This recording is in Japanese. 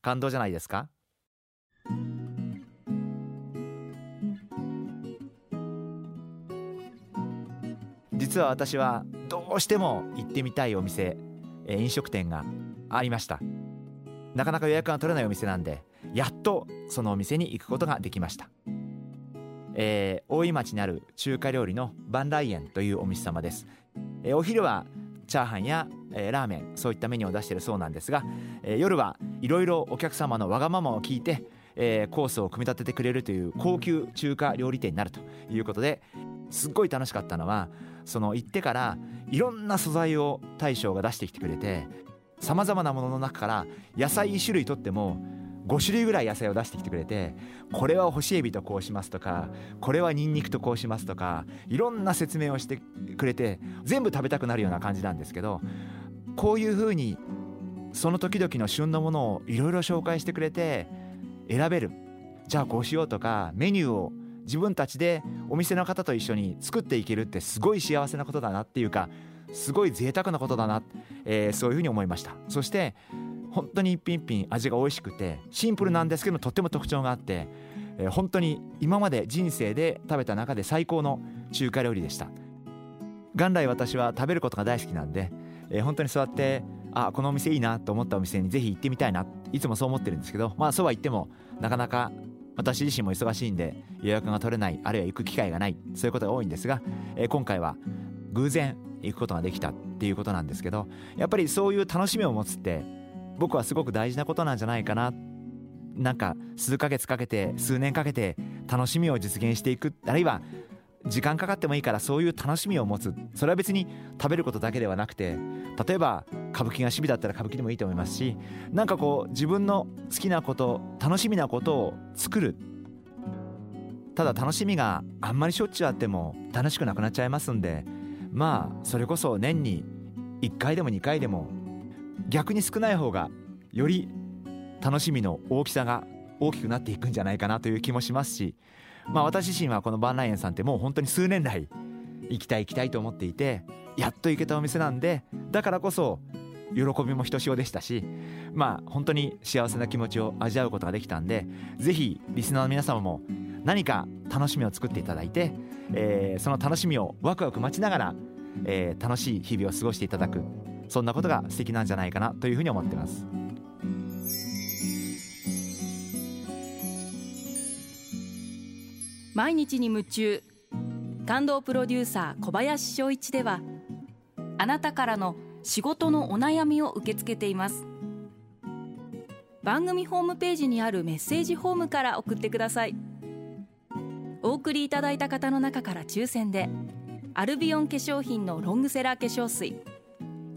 感動じゃないですか？実は私はどうしても行ってみたいお店、えー飲食店がありました。なかなか予約が取れないお店なんでやっとそのお店に行くことができました、えー大井町にある中華料理のバンライエンというお店様です、えーお昼はチャーハンや、えーラーメンそういったメニューを出してるそうなんですが、えー夜はいろいろお客様のわがままを聞いて、えーコースを組み立ててくれるという高級中華料理店になるということですっごい楽しかったのはその行ってからいろんな素材を大将が出してきてくれてさまざまなものの中から野菜1種類とっても5種類ぐらい野菜を出してきてくれてこれは干しエビとこうしますとかこれはニンニクとこうしますとかいろんな説明をしてくれて全部食べたくなるような感じなんですけどこういうふうにその時々の旬のものをいろいろ紹介してくれて選べる。じゃあこうしようとかメニューを自分たちでお店の方と一緒に作っていけるってすごい幸せなことだなっていうかすごい贅沢なことだな、えーそういうふうに思いました。そして本当に一品一品味が美味しくてシンプルなんですけどとっても特徴があって、えー本当に今まで人生で食べた中で最高の中華料理でした。元来私は食べることが大好きなんで、えー本当にそうやってあこのお店いいなと思ったお店にぜひ行ってみたいないつもそう思ってるんですけどまあそうは言ってもなかなか私自身も忙しいんで予約が取れないあるいは行く機会がないそういうことが多いんですが、えー今回は偶然行くことができたっていうことなんですけどやっぱりそういう楽しみを持つって僕はすごく大事なことなんじゃないかな。なんか数ヶ月かけて数年かけて楽しみを実現していく。あるいは時間かかってもいいからそういう楽しみを持つ。それは別に食べることだけではなくて例えば歌舞伎が趣味だったら歌舞伎でもいいと思いますしなんかこう自分の好きなこと楽しみなことを作る。ただ楽しみがあんまりしょっちゅうあっても楽しくなくなっちゃいますんでまあそれこそ年に1回でも2回でも逆に少ない方がより楽しみの大きさが大きくなっていくんじゃないかなという気もしますしまあ私自身はこのバンライエンさんってもう本当に数年来行きたい行きたいと思っていてやっと行けたお店なんでだからこそ喜びもひとしおでしたしまあ本当に幸せな気持ちを味わうことができたんでぜひリスナーの皆様も何か楽しみを作っていただいて、えーその楽しみをワクワク待ちながら、えー楽しい日々を過ごしていただくそんなことが素敵なんじゃないかなというふうに思ってます。毎日に夢中。感動プロデューサー小林翔一ではあなたからの仕事のお悩みを受け付けています。番組ホームページにあるメッセージホームから送ってください。お送りいただいた方の中から抽選でアルビオン化粧品のロングセラー化粧水。